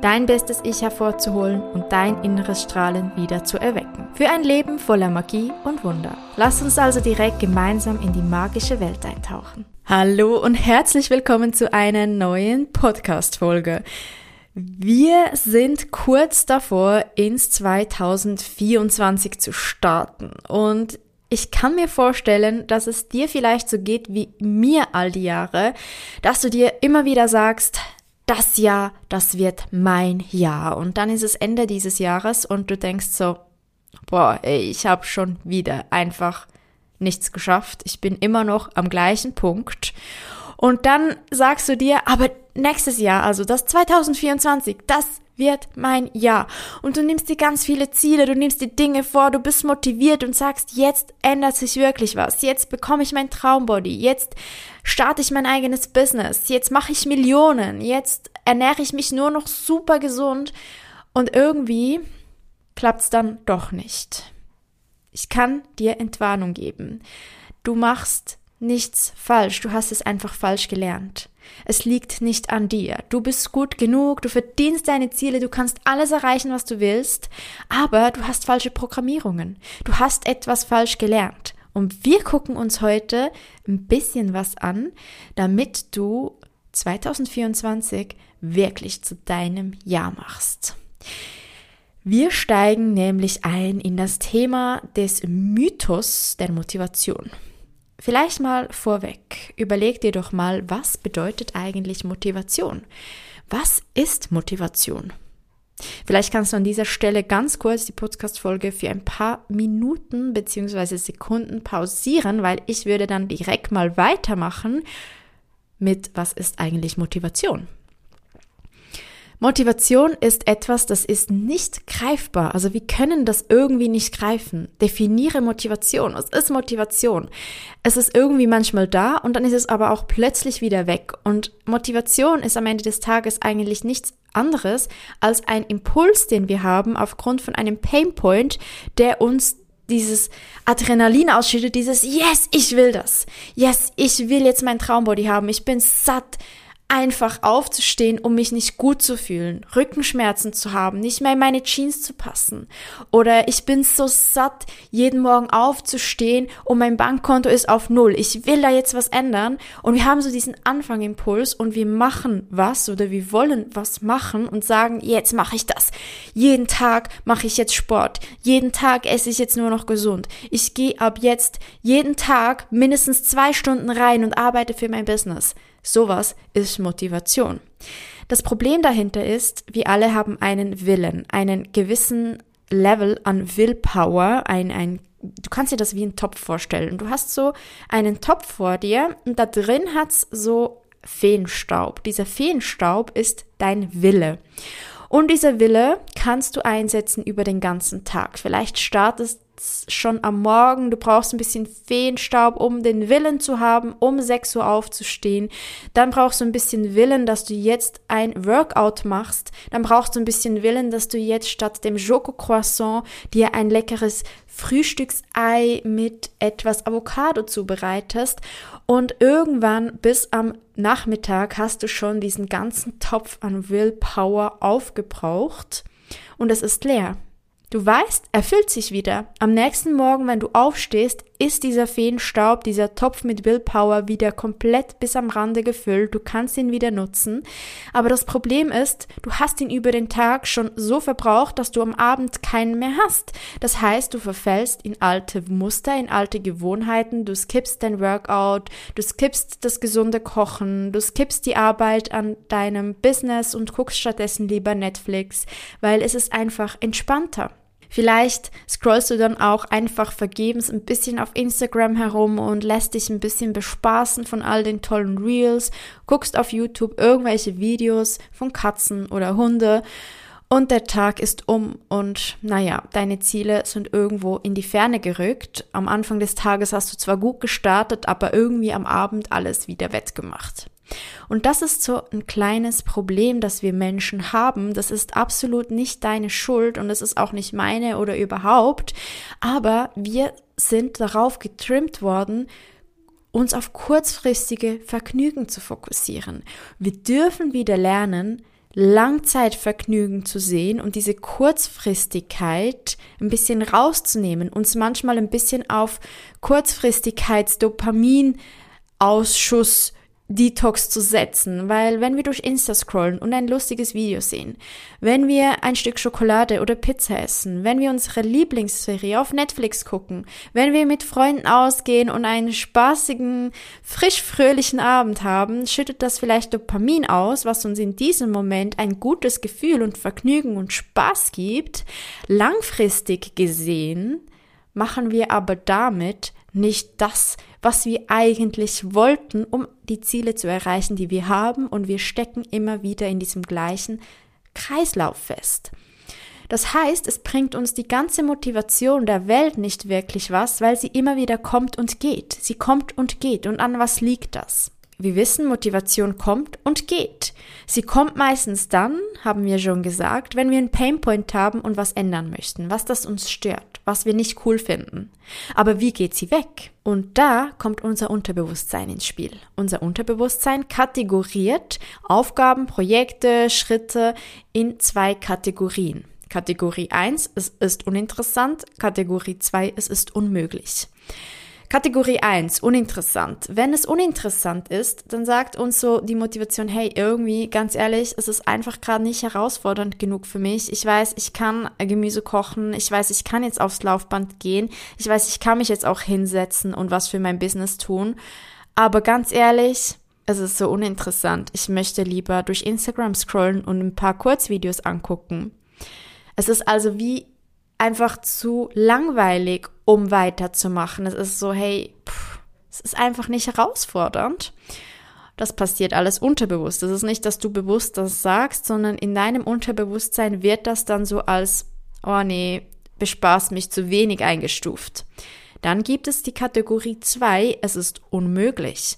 dein bestes Ich hervorzuholen und dein inneres Strahlen wieder zu erwecken. Für ein Leben voller Magie und Wunder. Lass uns also direkt gemeinsam in die magische Welt eintauchen. Hallo und herzlich willkommen zu einer neuen Podcast-Folge. Wir sind kurz davor, ins 2024 zu starten und ich kann mir vorstellen, dass es dir vielleicht so geht wie mir all die Jahre, dass du dir immer wieder sagst, das Jahr, das wird mein Jahr. Und dann ist es Ende dieses Jahres und du denkst so, boah, ey, ich habe schon wieder einfach nichts geschafft. Ich bin immer noch am gleichen Punkt. Und dann sagst du dir, aber nächstes Jahr, also das 2024, das wird mein Jahr. Und du nimmst dir ganz viele Ziele, du nimmst die Dinge vor, du bist motiviert und sagst, jetzt ändert sich wirklich was. Jetzt bekomme ich mein Traumbody. Jetzt starte ich mein eigenes Business. Jetzt mache ich Millionen. Jetzt ernähre ich mich nur noch super gesund. Und irgendwie klappt es dann doch nicht. Ich kann dir Entwarnung geben. Du machst nichts falsch. Du hast es einfach falsch gelernt. Es liegt nicht an dir. Du bist gut genug, du verdienst deine Ziele, du kannst alles erreichen, was du willst, aber du hast falsche Programmierungen. Du hast etwas falsch gelernt. Und wir gucken uns heute ein bisschen was an, damit du 2024 wirklich zu deinem Jahr machst. Wir steigen nämlich ein in das Thema des Mythos der Motivation. Vielleicht mal vorweg, überleg dir doch mal, was bedeutet eigentlich Motivation? Was ist Motivation? Vielleicht kannst du an dieser Stelle ganz kurz die Podcast-Folge für ein paar Minuten bzw. Sekunden pausieren, weil ich würde dann direkt mal weitermachen mit was ist eigentlich Motivation? Motivation ist etwas, das ist nicht greifbar. Also wir können das irgendwie nicht greifen. Definiere Motivation. Was ist Motivation? Es ist irgendwie manchmal da und dann ist es aber auch plötzlich wieder weg. Und Motivation ist am Ende des Tages eigentlich nichts anderes als ein Impuls, den wir haben aufgrund von einem Painpoint, der uns dieses Adrenalin ausschüttet, dieses Yes, ich will das. Yes, ich will jetzt mein Traumbody haben. Ich bin satt einfach aufzustehen, um mich nicht gut zu fühlen, Rückenschmerzen zu haben, nicht mehr in meine Jeans zu passen. Oder ich bin so satt, jeden Morgen aufzustehen und mein Bankkonto ist auf Null. Ich will da jetzt was ändern. Und wir haben so diesen Anfangimpuls und wir machen was oder wir wollen was machen und sagen, jetzt mache ich das. Jeden Tag mache ich jetzt Sport. Jeden Tag esse ich jetzt nur noch gesund. Ich gehe ab jetzt jeden Tag mindestens zwei Stunden rein und arbeite für mein Business. Sowas ist Motivation. Das Problem dahinter ist, wir alle haben einen Willen, einen gewissen Level an Willpower, ein, ein, du kannst dir das wie einen Topf vorstellen. Du hast so einen Topf vor dir und da drin hat's so Feenstaub. Dieser Feenstaub ist dein Wille. Und dieser Wille kannst du einsetzen über den ganzen Tag. Vielleicht startest schon am Morgen, du brauchst ein bisschen Feenstaub, um den Willen zu haben, um 6 Uhr aufzustehen. Dann brauchst du ein bisschen Willen, dass du jetzt ein Workout machst. Dann brauchst du ein bisschen Willen, dass du jetzt statt dem Joko Croissant dir ein leckeres Frühstücksei mit etwas Avocado zubereitest. Und irgendwann bis am Nachmittag hast du schon diesen ganzen Topf an Willpower aufgebraucht und es ist leer. Du weißt, er füllt sich wieder. Am nächsten Morgen, wenn du aufstehst, ist dieser Feenstaub, dieser Topf mit Willpower wieder komplett bis am Rande gefüllt. Du kannst ihn wieder nutzen. Aber das Problem ist, du hast ihn über den Tag schon so verbraucht, dass du am Abend keinen mehr hast. Das heißt, du verfällst in alte Muster, in alte Gewohnheiten. Du skippst dein Workout, du skippst das gesunde Kochen, du skippst die Arbeit an deinem Business und guckst stattdessen lieber Netflix, weil es ist einfach entspannter. Vielleicht scrollst du dann auch einfach vergebens ein bisschen auf Instagram herum und lässt dich ein bisschen bespaßen von all den tollen Reels, guckst auf YouTube irgendwelche Videos von Katzen oder Hunde und der Tag ist um und naja, deine Ziele sind irgendwo in die Ferne gerückt. Am Anfang des Tages hast du zwar gut gestartet, aber irgendwie am Abend alles wieder wettgemacht. Und das ist so ein kleines Problem, das wir Menschen haben. Das ist absolut nicht deine Schuld und es ist auch nicht meine oder überhaupt. Aber wir sind darauf getrimmt worden, uns auf kurzfristige Vergnügen zu fokussieren. Wir dürfen wieder lernen, Langzeitvergnügen zu sehen und diese Kurzfristigkeit ein bisschen rauszunehmen, uns manchmal ein bisschen auf Kurzfristigkeits-Dopamin-Ausschuss Detox zu setzen, weil wenn wir durch Insta scrollen und ein lustiges Video sehen, wenn wir ein Stück Schokolade oder Pizza essen, wenn wir unsere Lieblingsserie auf Netflix gucken, wenn wir mit Freunden ausgehen und einen spaßigen, frisch fröhlichen Abend haben, schüttet das vielleicht Dopamin aus, was uns in diesem Moment ein gutes Gefühl und Vergnügen und Spaß gibt. Langfristig gesehen machen wir aber damit nicht das, was wir eigentlich wollten, um die Ziele zu erreichen, die wir haben, und wir stecken immer wieder in diesem gleichen Kreislauf fest. Das heißt, es bringt uns die ganze Motivation der Welt nicht wirklich was, weil sie immer wieder kommt und geht. Sie kommt und geht. Und an was liegt das? Wir wissen, Motivation kommt und geht. Sie kommt meistens dann, haben wir schon gesagt, wenn wir einen Painpoint haben und was ändern möchten, was das uns stört, was wir nicht cool finden. Aber wie geht sie weg? Und da kommt unser Unterbewusstsein ins Spiel. Unser Unterbewusstsein kategoriert Aufgaben, Projekte, Schritte in zwei Kategorien. Kategorie 1, es ist uninteressant. Kategorie 2, es ist unmöglich. Kategorie 1, uninteressant. Wenn es uninteressant ist, dann sagt uns so die Motivation, hey, irgendwie, ganz ehrlich, es ist einfach gerade nicht herausfordernd genug für mich. Ich weiß, ich kann Gemüse kochen, ich weiß, ich kann jetzt aufs Laufband gehen, ich weiß, ich kann mich jetzt auch hinsetzen und was für mein Business tun. Aber ganz ehrlich, es ist so uninteressant. Ich möchte lieber durch Instagram scrollen und ein paar Kurzvideos angucken. Es ist also wie einfach zu langweilig, um weiterzumachen. Es ist so, hey, pff, es ist einfach nicht herausfordernd. Das passiert alles unterbewusst. Das ist nicht, dass du bewusst das sagst, sondern in deinem Unterbewusstsein wird das dann so als, oh nee, bespaßt mich zu wenig eingestuft. Dann gibt es die Kategorie 2, es ist unmöglich.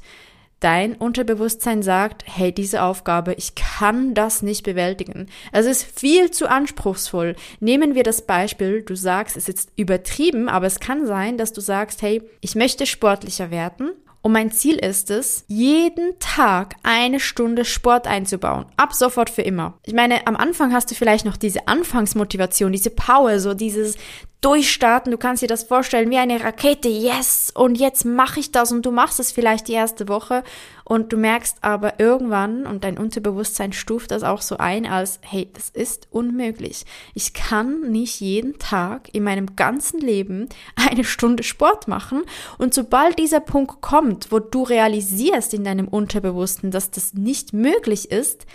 Dein Unterbewusstsein sagt, hey, diese Aufgabe, ich kann das nicht bewältigen. Es ist viel zu anspruchsvoll. Nehmen wir das Beispiel, du sagst, es ist übertrieben, aber es kann sein, dass du sagst, hey, ich möchte sportlicher werden und mein Ziel ist es, jeden Tag eine Stunde Sport einzubauen. Ab sofort für immer. Ich meine, am Anfang hast du vielleicht noch diese Anfangsmotivation, diese Power, so dieses Durchstarten. Du kannst dir das vorstellen wie eine Rakete. Yes! Und jetzt mache ich das und du machst es vielleicht die erste Woche und du merkst aber irgendwann, und dein Unterbewusstsein stuft das auch so ein, als, hey, das ist unmöglich. Ich kann nicht jeden Tag in meinem ganzen Leben eine Stunde Sport machen. Und sobald dieser Punkt kommt, wo du realisierst in deinem Unterbewussten, dass das nicht möglich ist,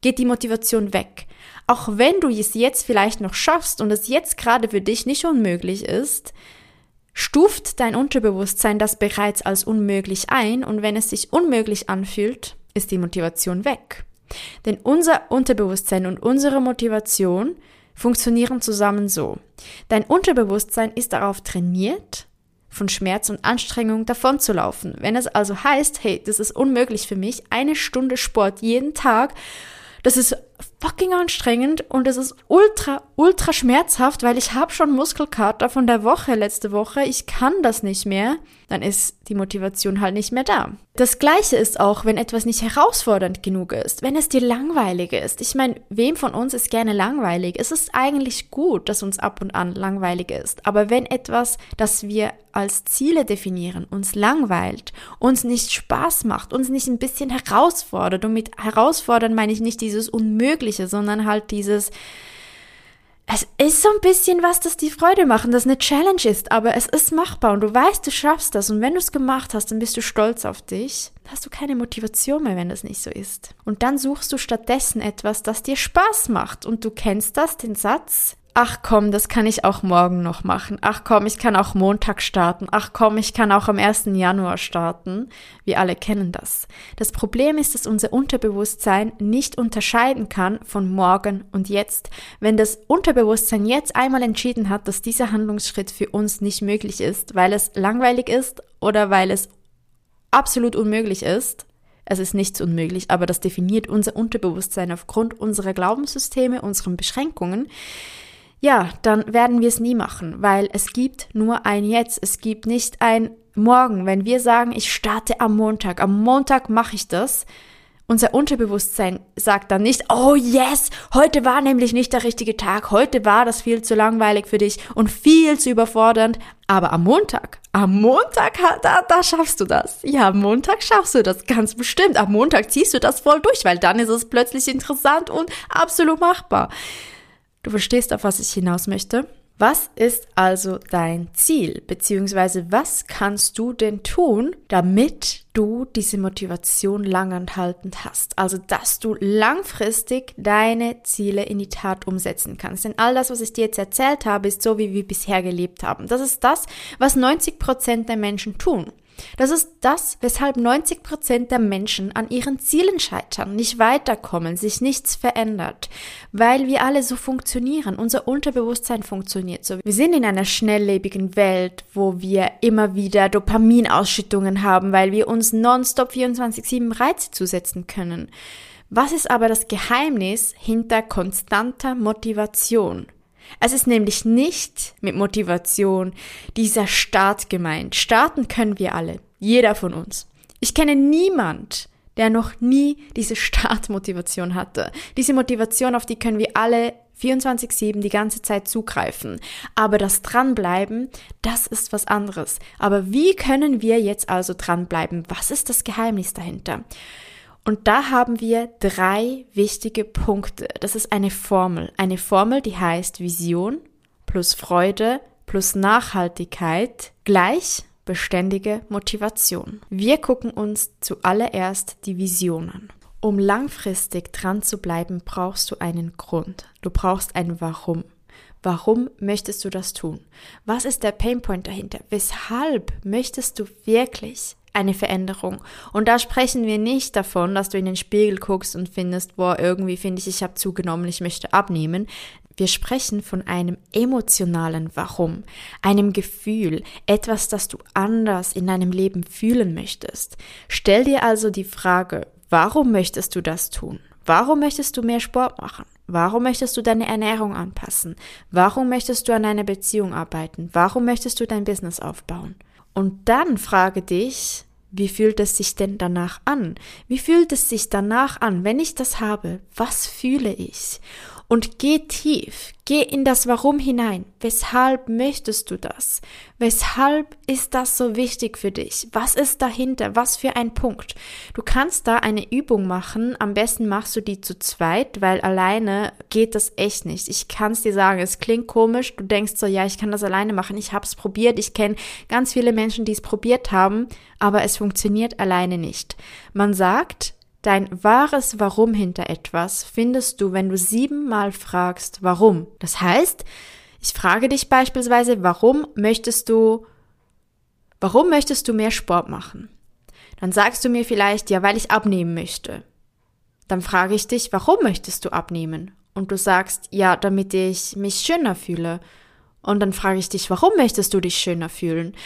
geht die Motivation weg. Auch wenn du es jetzt vielleicht noch schaffst und es jetzt gerade für dich nicht unmöglich ist, stuft dein Unterbewusstsein das bereits als unmöglich ein und wenn es sich unmöglich anfühlt, ist die Motivation weg. Denn unser Unterbewusstsein und unsere Motivation funktionieren zusammen so. Dein Unterbewusstsein ist darauf trainiert, von Schmerz und Anstrengung davonzulaufen. Wenn es also heißt, hey, das ist unmöglich für mich, eine Stunde Sport jeden Tag das ist fucking anstrengend und es ist ultra, ultra schmerzhaft, weil ich habe schon Muskelkater von der Woche letzte Woche. Ich kann das nicht mehr. Dann ist die Motivation halt nicht mehr da. Das gleiche ist auch, wenn etwas nicht herausfordernd genug ist, wenn es dir langweilig ist. Ich meine, wem von uns ist gerne langweilig? Es ist eigentlich gut, dass uns ab und an langweilig ist. Aber wenn etwas, das wir als Ziele definieren, uns langweilt, uns nicht Spaß macht, uns nicht ein bisschen herausfordert, und mit herausfordern meine ich nicht dieses Unmögliche, sondern halt dieses, es ist so ein bisschen was, das die Freude machen, das eine Challenge ist, aber es ist machbar und du weißt, du schaffst das und wenn du es gemacht hast, dann bist du stolz auf dich. Dann hast du keine Motivation mehr, wenn das nicht so ist. Und dann suchst du stattdessen etwas, das dir Spaß macht und du kennst das, den Satz, ach komm, das kann ich auch morgen noch machen. Ach komm, ich kann auch Montag starten. Ach komm, ich kann auch am 1. Januar starten. Wir alle kennen das. Das Problem ist, dass unser Unterbewusstsein nicht unterscheiden kann von morgen und jetzt. Wenn das Unterbewusstsein jetzt einmal entschieden hat, dass dieser Handlungsschritt für uns nicht möglich ist, weil es langweilig ist oder weil es absolut unmöglich ist, es ist nichts unmöglich, aber das definiert unser Unterbewusstsein aufgrund unserer Glaubenssysteme, unseren Beschränkungen, ja, dann werden wir es nie machen, weil es gibt nur ein Jetzt. Es gibt nicht ein Morgen. Wenn wir sagen, ich starte am Montag, am Montag mache ich das, unser Unterbewusstsein sagt dann nicht, oh yes, heute war nämlich nicht der richtige Tag, heute war das viel zu langweilig für dich und viel zu überfordernd, aber am Montag, am Montag, da, da schaffst du das. Ja, am Montag schaffst du das ganz bestimmt. Am Montag ziehst du das voll durch, weil dann ist es plötzlich interessant und absolut machbar. Du verstehst, auf was ich hinaus möchte? Was ist also dein Ziel, beziehungsweise was kannst du denn tun, damit du diese Motivation langanhaltend hast? Also, dass du langfristig deine Ziele in die Tat umsetzen kannst. Denn all das, was ich dir jetzt erzählt habe, ist so, wie wir bisher gelebt haben. Das ist das, was 90 Prozent der Menschen tun. Das ist das, weshalb 90 Prozent der Menschen an ihren Zielen scheitern, nicht weiterkommen, sich nichts verändert, weil wir alle so funktionieren. Unser Unterbewusstsein funktioniert so. Wir sind in einer schnelllebigen Welt, wo wir immer wieder Dopaminausschüttungen haben, weil wir uns nonstop 24-7 Reize zusetzen können. Was ist aber das Geheimnis hinter konstanter Motivation? Es ist nämlich nicht mit Motivation dieser Start gemeint. Starten können wir alle, jeder von uns. Ich kenne niemand, der noch nie diese Startmotivation hatte. Diese Motivation, auf die können wir alle 24-7 die ganze Zeit zugreifen. Aber das Dranbleiben, das ist was anderes. Aber wie können wir jetzt also dranbleiben? Was ist das Geheimnis dahinter? Und da haben wir drei wichtige Punkte. Das ist eine Formel. Eine Formel, die heißt Vision plus Freude plus Nachhaltigkeit gleich beständige Motivation. Wir gucken uns zuallererst die Vision an. Um langfristig dran zu bleiben, brauchst du einen Grund. Du brauchst ein Warum. Warum möchtest du das tun? Was ist der Painpoint dahinter? Weshalb möchtest du wirklich eine Veränderung. Und da sprechen wir nicht davon, dass du in den Spiegel guckst und findest, boah, irgendwie finde ich, ich habe zugenommen, ich möchte abnehmen. Wir sprechen von einem emotionalen Warum, einem Gefühl, etwas, das du anders in deinem Leben fühlen möchtest. Stell dir also die Frage, warum möchtest du das tun? Warum möchtest du mehr Sport machen? Warum möchtest du deine Ernährung anpassen? Warum möchtest du an deiner Beziehung arbeiten? Warum möchtest du dein Business aufbauen? Und dann frage dich, wie fühlt es sich denn danach an? Wie fühlt es sich danach an, wenn ich das habe? Was fühle ich? Und geh tief, geh in das Warum hinein. Weshalb möchtest du das? Weshalb ist das so wichtig für dich? Was ist dahinter? Was für ein Punkt? Du kannst da eine Übung machen. Am besten machst du die zu zweit, weil alleine geht das echt nicht. Ich kann es dir sagen, es klingt komisch. Du denkst so, ja, ich kann das alleine machen. Ich habe es probiert. Ich kenne ganz viele Menschen, die es probiert haben, aber es funktioniert alleine nicht. Man sagt, Dein wahres Warum hinter etwas findest du, wenn du siebenmal fragst, warum. Das heißt, ich frage dich beispielsweise, warum möchtest du, warum möchtest du mehr Sport machen? Dann sagst du mir vielleicht, ja, weil ich abnehmen möchte. Dann frage ich dich, warum möchtest du abnehmen? Und du sagst, ja, damit ich mich schöner fühle. Und dann frage ich dich, warum möchtest du dich schöner fühlen?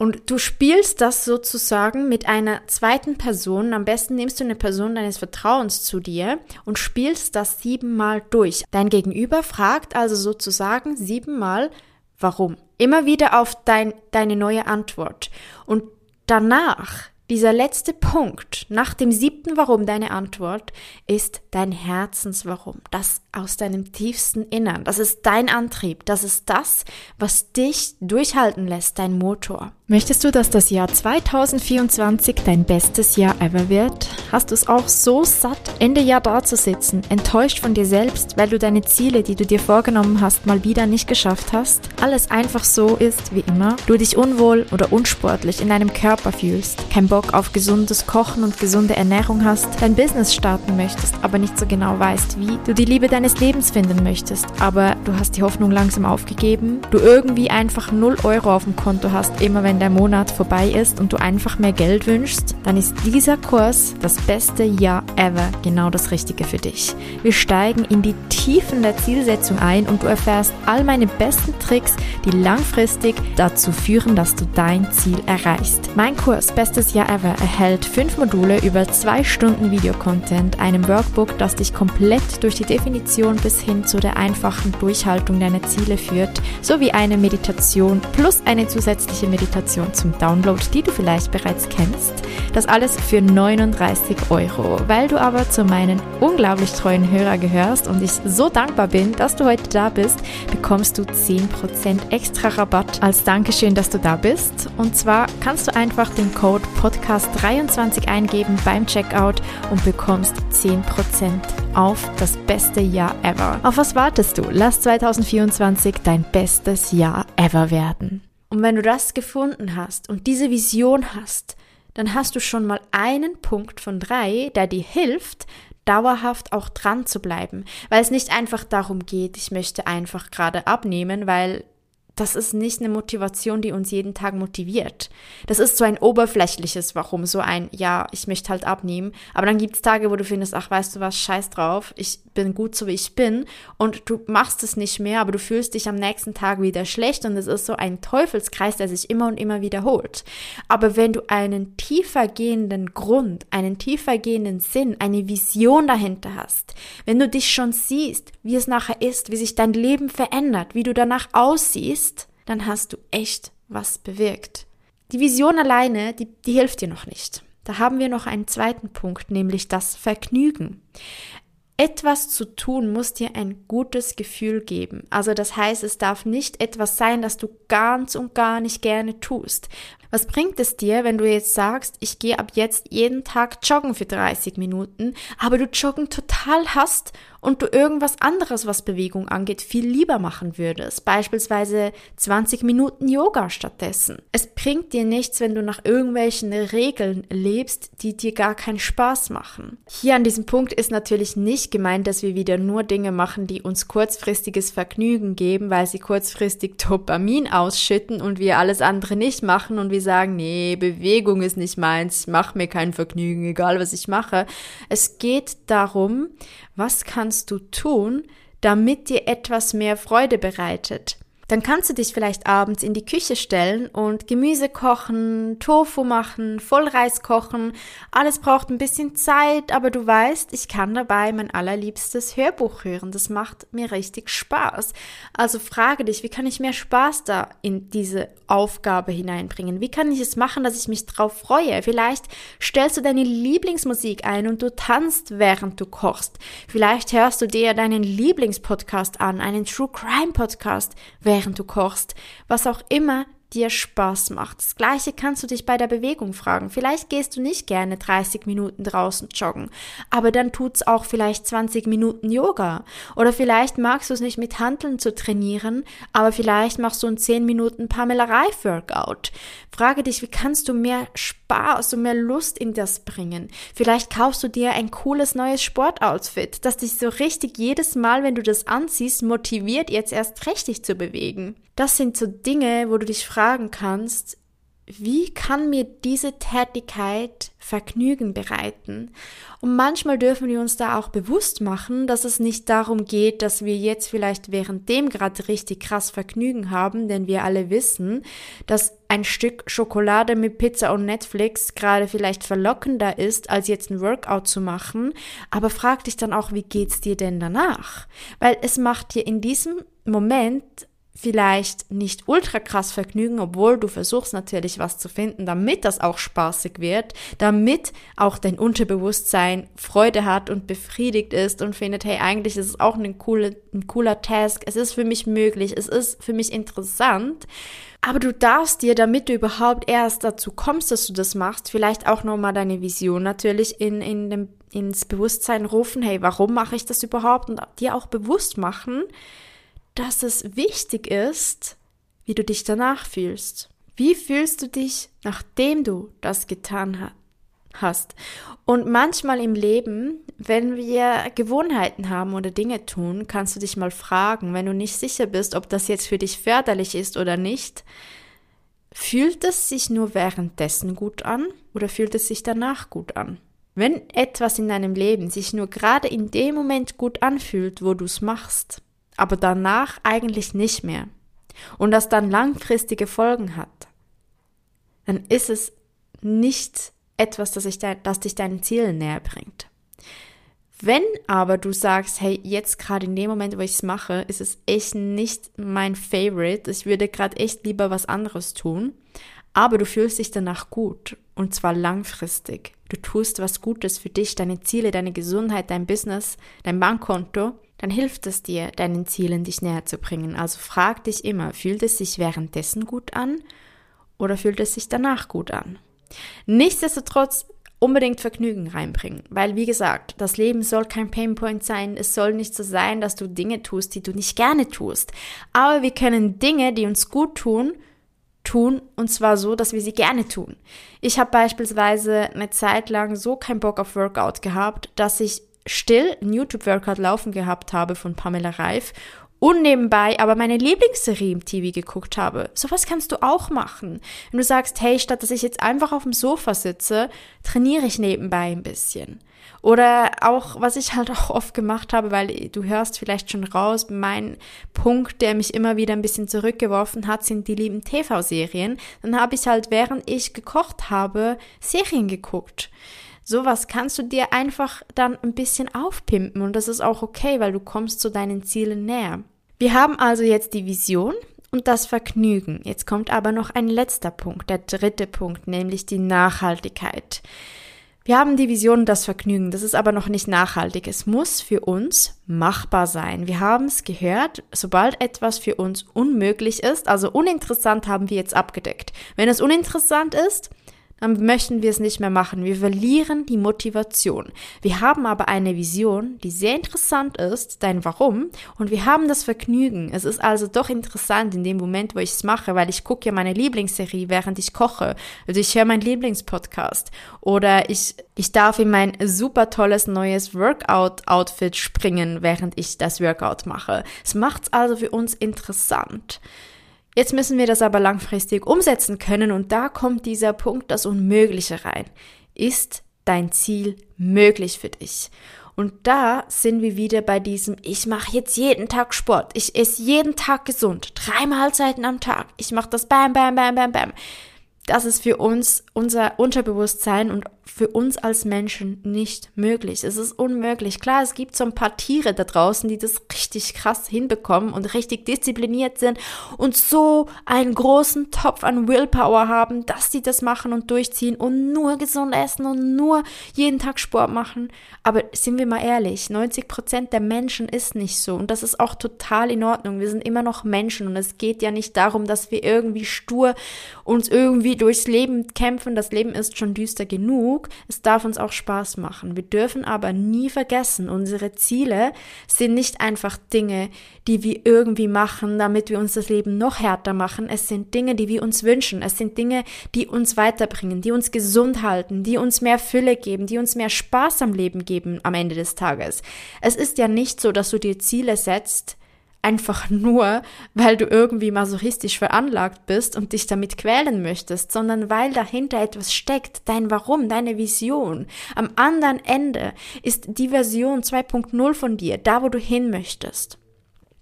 Und du spielst das sozusagen mit einer zweiten Person. Am besten nimmst du eine Person deines Vertrauens zu dir und spielst das siebenmal durch. Dein Gegenüber fragt also sozusagen siebenmal, warum. Immer wieder auf dein, deine neue Antwort. Und danach dieser letzte Punkt nach dem siebten Warum deine Antwort ist dein Herzenswarum, das aus deinem tiefsten Innern. Das ist dein Antrieb, das ist das, was dich durchhalten lässt, dein Motor. Möchtest du, dass das Jahr 2024 dein bestes Jahr ever wird? Hast du es auch so satt, Ende Jahr dazusitzen, enttäuscht von dir selbst, weil du deine Ziele, die du dir vorgenommen hast, mal wieder nicht geschafft hast? Alles einfach so ist wie immer, du dich unwohl oder unsportlich in deinem Körper fühlst, kein Bock auf gesundes Kochen und gesunde Ernährung hast, dein Business starten möchtest, aber nicht so genau weißt wie, du die Liebe deines Lebens finden möchtest, aber du hast die Hoffnung langsam aufgegeben, du irgendwie einfach 0 Euro auf dem Konto hast, immer wenn der Monat vorbei ist und du einfach mehr Geld wünschst, dann ist dieser Kurs das beste Jahr ever genau das Richtige für dich. Wir steigen in die Tiefen der Zielsetzung ein und du erfährst all meine besten Tricks, die langfristig dazu führen, dass du dein Ziel erreichst. Mein Kurs Bestes Jahr ever erhält fünf Module über zwei Stunden Videocontent, einem Workbook, das dich komplett durch die Definition bis hin zu der einfachen Durchhaltung deiner Ziele führt, sowie eine Meditation plus eine zusätzliche Meditation Meditation zum Download, die du vielleicht bereits kennst. Das alles für 39 Euro. Weil du aber zu meinen unglaublich treuen Hörer gehörst und ich so dankbar bin, dass du heute da bist, bekommst du 10% extra Rabatt als Dankeschön, dass du da bist. Und zwar kannst du einfach den Code Podcast23 eingeben beim Checkout und bekommst 10% auf das beste Jahr ever. Auf was wartest du? Lass 2024 dein bestes Jahr ever werden. Und wenn du das gefunden hast und diese Vision hast, dann hast du schon mal einen Punkt von drei, der dir hilft, dauerhaft auch dran zu bleiben, weil es nicht einfach darum geht, ich möchte einfach gerade abnehmen, weil das ist nicht eine Motivation, die uns jeden Tag motiviert. Das ist so ein oberflächliches Warum, so ein, ja, ich möchte halt abnehmen. Aber dann gibt es Tage, wo du findest, ach, weißt du was, scheiß drauf, ich bin gut so, wie ich bin. Und du machst es nicht mehr, aber du fühlst dich am nächsten Tag wieder schlecht. Und es ist so ein Teufelskreis, der sich immer und immer wiederholt. Aber wenn du einen tiefer gehenden Grund, einen tiefer gehenden Sinn, eine Vision dahinter hast, wenn du dich schon siehst, wie es nachher ist, wie sich dein Leben verändert, wie du danach aussiehst, dann hast du echt was bewirkt. Die Vision alleine, die, die hilft dir noch nicht. Da haben wir noch einen zweiten Punkt, nämlich das Vergnügen. Etwas zu tun muss dir ein gutes Gefühl geben. Also das heißt, es darf nicht etwas sein, das du ganz und gar nicht gerne tust. Was bringt es dir, wenn du jetzt sagst, ich gehe ab jetzt jeden Tag joggen für 30 Minuten, aber du Joggen total hast und du irgendwas anderes, was Bewegung angeht, viel lieber machen würdest, beispielsweise 20 Minuten Yoga stattdessen. Es bringt dir nichts, wenn du nach irgendwelchen Regeln lebst, die dir gar keinen Spaß machen. Hier an diesem Punkt ist natürlich nicht gemeint, dass wir wieder nur Dinge machen, die uns kurzfristiges Vergnügen geben, weil sie kurzfristig Dopamin ausschütten und wir alles andere nicht machen und wir sagen, nee, Bewegung ist nicht meins, mach mir kein Vergnügen, egal was ich mache. Es geht darum, was kannst du tun, damit dir etwas mehr Freude bereitet? Dann kannst du dich vielleicht abends in die Küche stellen und Gemüse kochen, Tofu machen, Vollreis kochen. Alles braucht ein bisschen Zeit, aber du weißt, ich kann dabei mein allerliebstes Hörbuch hören. Das macht mir richtig Spaß. Also frage dich, wie kann ich mehr Spaß da in diese Aufgabe hineinbringen? Wie kann ich es machen, dass ich mich drauf freue? Vielleicht stellst du deine Lieblingsmusik ein und du tanzt, während du kochst. Vielleicht hörst du dir deinen Lieblingspodcast an, einen True Crime Podcast, während du kochst, was auch immer dir Spaß macht. Das gleiche kannst du dich bei der Bewegung fragen. Vielleicht gehst du nicht gerne 30 Minuten draußen joggen, aber dann tut's auch vielleicht 20 Minuten Yoga. Oder vielleicht magst du es nicht mit Handeln zu trainieren, aber vielleicht machst du in 10 Minuten Pamela Reif Workout. Frage dich, wie kannst du mehr Spaß und mehr Lust in das bringen? Vielleicht kaufst du dir ein cooles neues Sportoutfit, das dich so richtig jedes Mal, wenn du das anziehst, motiviert, jetzt erst richtig zu bewegen. Das sind so Dinge, wo du dich fragen kannst, wie kann mir diese Tätigkeit Vergnügen bereiten? Und manchmal dürfen wir uns da auch bewusst machen, dass es nicht darum geht, dass wir jetzt vielleicht währenddem gerade richtig krass Vergnügen haben, denn wir alle wissen, dass ein Stück Schokolade mit Pizza und Netflix gerade vielleicht verlockender ist, als jetzt ein Workout zu machen. Aber frag dich dann auch, wie geht's dir denn danach? Weil es macht dir in diesem Moment vielleicht nicht ultra krass Vergnügen, obwohl du versuchst natürlich was zu finden, damit das auch spaßig wird, damit auch dein Unterbewusstsein Freude hat und befriedigt ist und findet, hey, eigentlich ist es auch ein, coole, ein cooler Task, es ist für mich möglich, es ist für mich interessant. Aber du darfst dir, damit du überhaupt erst dazu kommst, dass du das machst, vielleicht auch nochmal deine Vision natürlich in, in dem, ins Bewusstsein rufen, hey, warum mache ich das überhaupt? Und dir auch bewusst machen, dass es wichtig ist, wie du dich danach fühlst. Wie fühlst du dich, nachdem du das getan hast? Und manchmal im Leben, wenn wir Gewohnheiten haben oder Dinge tun, kannst du dich mal fragen, wenn du nicht sicher bist, ob das jetzt für dich förderlich ist oder nicht, fühlt es sich nur währenddessen gut an oder fühlt es sich danach gut an? Wenn etwas in deinem Leben sich nur gerade in dem Moment gut anfühlt, wo du es machst, aber danach eigentlich nicht mehr, und das dann langfristige Folgen hat, dann ist es nicht etwas, das, ich de das dich deinen Zielen näher bringt. Wenn aber du sagst, hey, jetzt gerade in dem Moment, wo ich es mache, ist es echt nicht mein Favorite, ich würde gerade echt lieber was anderes tun, aber du fühlst dich danach gut. Und zwar langfristig. Du tust was Gutes für dich, deine Ziele, deine Gesundheit, dein Business, dein Bankkonto dann hilft es dir, deinen Zielen dich näher zu bringen. Also frag dich immer, fühlt es sich währenddessen gut an oder fühlt es sich danach gut an? Nichtsdestotrotz unbedingt Vergnügen reinbringen, weil wie gesagt, das Leben soll kein Painpoint sein, es soll nicht so sein, dass du Dinge tust, die du nicht gerne tust, aber wir können Dinge, die uns gut tun, tun und zwar so, dass wir sie gerne tun. Ich habe beispielsweise eine Zeit lang so keinen Bock auf Workout gehabt, dass ich still ein YouTube-Workout laufen gehabt habe von Pamela Reif und nebenbei aber meine Lieblingsserie im TV geguckt habe. Sowas kannst du auch machen. Wenn du sagst, hey, statt dass ich jetzt einfach auf dem Sofa sitze, trainiere ich nebenbei ein bisschen. Oder auch, was ich halt auch oft gemacht habe, weil du hörst vielleicht schon raus, mein Punkt, der mich immer wieder ein bisschen zurückgeworfen hat, sind die lieben TV-Serien. Dann habe ich halt, während ich gekocht habe, Serien geguckt. Sowas kannst du dir einfach dann ein bisschen aufpimpen und das ist auch okay, weil du kommst zu deinen Zielen näher. Wir haben also jetzt die Vision und das Vergnügen. Jetzt kommt aber noch ein letzter Punkt, der dritte Punkt, nämlich die Nachhaltigkeit. Wir haben die Vision und das Vergnügen, das ist aber noch nicht nachhaltig. Es muss für uns machbar sein. Wir haben es gehört, sobald etwas für uns unmöglich ist, also uninteressant haben wir jetzt abgedeckt. Wenn es uninteressant ist, dann möchten wir es nicht mehr machen. Wir verlieren die Motivation. Wir haben aber eine Vision, die sehr interessant ist, dein Warum, und wir haben das Vergnügen. Es ist also doch interessant in dem Moment, wo ich es mache, weil ich gucke ja meine Lieblingsserie, während ich koche. Also ich höre meinen Lieblingspodcast. Oder ich, ich darf in mein super tolles neues Workout-Outfit springen, während ich das Workout mache. Es macht es also für uns interessant. Jetzt müssen wir das aber langfristig umsetzen können und da kommt dieser Punkt, das Unmögliche rein. Ist dein Ziel möglich für dich? Und da sind wir wieder bei diesem, ich mache jetzt jeden Tag Sport, ich esse jeden Tag gesund, drei Mahlzeiten am Tag, ich mache das bam, bam, bam, bam, bam das ist für uns, unser Unterbewusstsein und für uns als Menschen nicht möglich. Es ist unmöglich. Klar, es gibt so ein paar Tiere da draußen, die das richtig krass hinbekommen und richtig diszipliniert sind und so einen großen Topf an Willpower haben, dass sie das machen und durchziehen und nur gesund essen und nur jeden Tag Sport machen. Aber sind wir mal ehrlich, 90 Prozent der Menschen ist nicht so und das ist auch total in Ordnung. Wir sind immer noch Menschen und es geht ja nicht darum, dass wir irgendwie stur uns irgendwie durchs Leben kämpfen. Das Leben ist schon düster genug. Es darf uns auch Spaß machen. Wir dürfen aber nie vergessen, unsere Ziele sind nicht einfach Dinge, die wir irgendwie machen, damit wir uns das Leben noch härter machen. Es sind Dinge, die wir uns wünschen. Es sind Dinge, die uns weiterbringen, die uns gesund halten, die uns mehr Fülle geben, die uns mehr Spaß am Leben geben am Ende des Tages. Es ist ja nicht so, dass du dir Ziele setzt, einfach nur, weil du irgendwie masochistisch veranlagt bist und dich damit quälen möchtest, sondern weil dahinter etwas steckt, dein Warum, deine Vision. Am anderen Ende ist die Version 2.0 von dir, da wo du hin möchtest.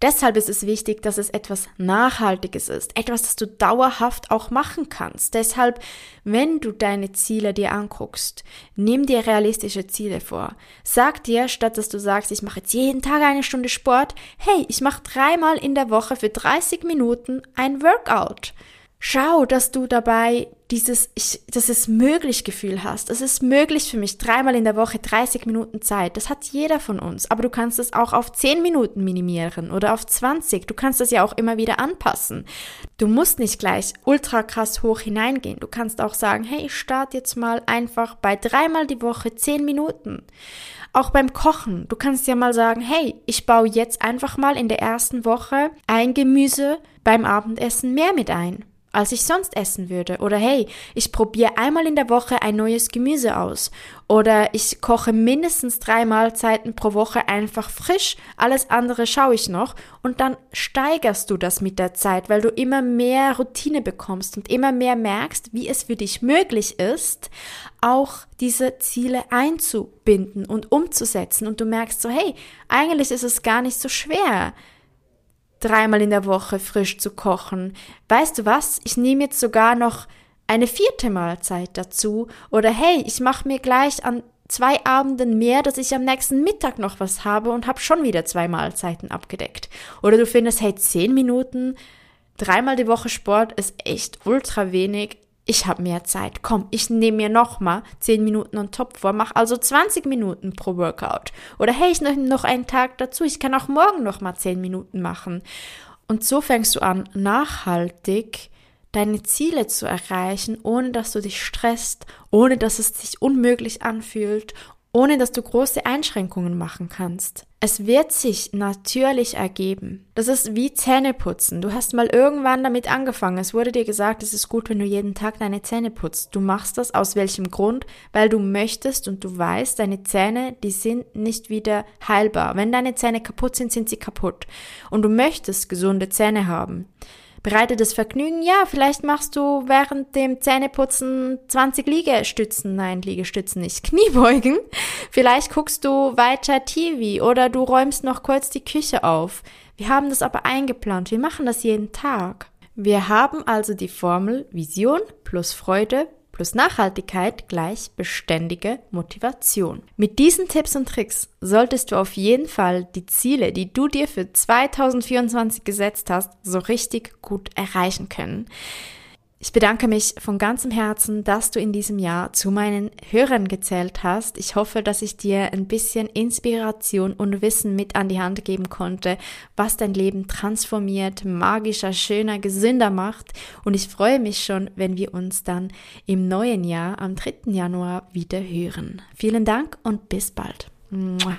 Deshalb ist es wichtig, dass es etwas Nachhaltiges ist, etwas, das du dauerhaft auch machen kannst. Deshalb, wenn du deine Ziele dir anguckst, nimm dir realistische Ziele vor. Sag dir, statt dass du sagst, ich mache jetzt jeden Tag eine Stunde Sport, hey, ich mache dreimal in der Woche für 30 Minuten ein Workout. Schau, dass du dabei dieses, ich, dass es möglich Gefühl hast. Es ist möglich für mich, dreimal in der Woche 30 Minuten Zeit. Das hat jeder von uns. Aber du kannst es auch auf 10 Minuten minimieren oder auf 20. Du kannst das ja auch immer wieder anpassen. Du musst nicht gleich ultra krass hoch hineingehen. Du kannst auch sagen, hey, ich starte jetzt mal einfach bei dreimal die Woche 10 Minuten. Auch beim Kochen. Du kannst ja mal sagen, hey, ich baue jetzt einfach mal in der ersten Woche ein Gemüse beim Abendessen mehr mit ein als ich sonst essen würde. Oder hey, ich probiere einmal in der Woche ein neues Gemüse aus. Oder ich koche mindestens drei Mahlzeiten pro Woche einfach frisch. Alles andere schaue ich noch. Und dann steigerst du das mit der Zeit, weil du immer mehr Routine bekommst und immer mehr merkst, wie es für dich möglich ist, auch diese Ziele einzubinden und umzusetzen. Und du merkst so, hey, eigentlich ist es gar nicht so schwer dreimal in der Woche frisch zu kochen. Weißt du was? Ich nehme jetzt sogar noch eine vierte Mahlzeit dazu. Oder hey, ich mache mir gleich an zwei Abenden mehr, dass ich am nächsten Mittag noch was habe und habe schon wieder zwei Mahlzeiten abgedeckt. Oder du findest, hey, zehn Minuten, dreimal die Woche Sport ist echt ultra wenig ich habe mehr Zeit. Komm, ich nehme mir noch mal 10 Minuten on top vor, mach also 20 Minuten pro Workout. Oder hey, ich nehme noch einen Tag dazu, ich kann auch morgen noch mal 10 Minuten machen. Und so fängst du an, nachhaltig deine Ziele zu erreichen, ohne dass du dich stresst, ohne dass es sich unmöglich anfühlt, ohne dass du große Einschränkungen machen kannst. Es wird sich natürlich ergeben. Das ist wie Zähneputzen. Du hast mal irgendwann damit angefangen. Es wurde dir gesagt, es ist gut, wenn du jeden Tag deine Zähne putzt. Du machst das aus welchem Grund? Weil du möchtest und du weißt, deine Zähne, die sind nicht wieder heilbar. Wenn deine Zähne kaputt sind, sind sie kaputt. Und du möchtest gesunde Zähne haben. Bereitet es Vergnügen? Ja, vielleicht machst du während dem Zähneputzen 20 Liegestützen. Nein, Liegestützen nicht. Kniebeugen. Vielleicht guckst du weiter TV oder du räumst noch kurz die Küche auf. Wir haben das aber eingeplant. Wir machen das jeden Tag. Wir haben also die Formel Vision plus Freude plus Nachhaltigkeit gleich beständige Motivation. Mit diesen Tipps und Tricks solltest du auf jeden Fall die Ziele, die du dir für 2024 gesetzt hast, so richtig gut erreichen können. Ich bedanke mich von ganzem Herzen, dass du in diesem Jahr zu meinen Hörern gezählt hast. Ich hoffe, dass ich dir ein bisschen Inspiration und Wissen mit an die Hand geben konnte, was dein Leben transformiert, magischer, schöner, gesünder macht. Und ich freue mich schon, wenn wir uns dann im neuen Jahr am 3. Januar wieder hören. Vielen Dank und bis bald. Mua.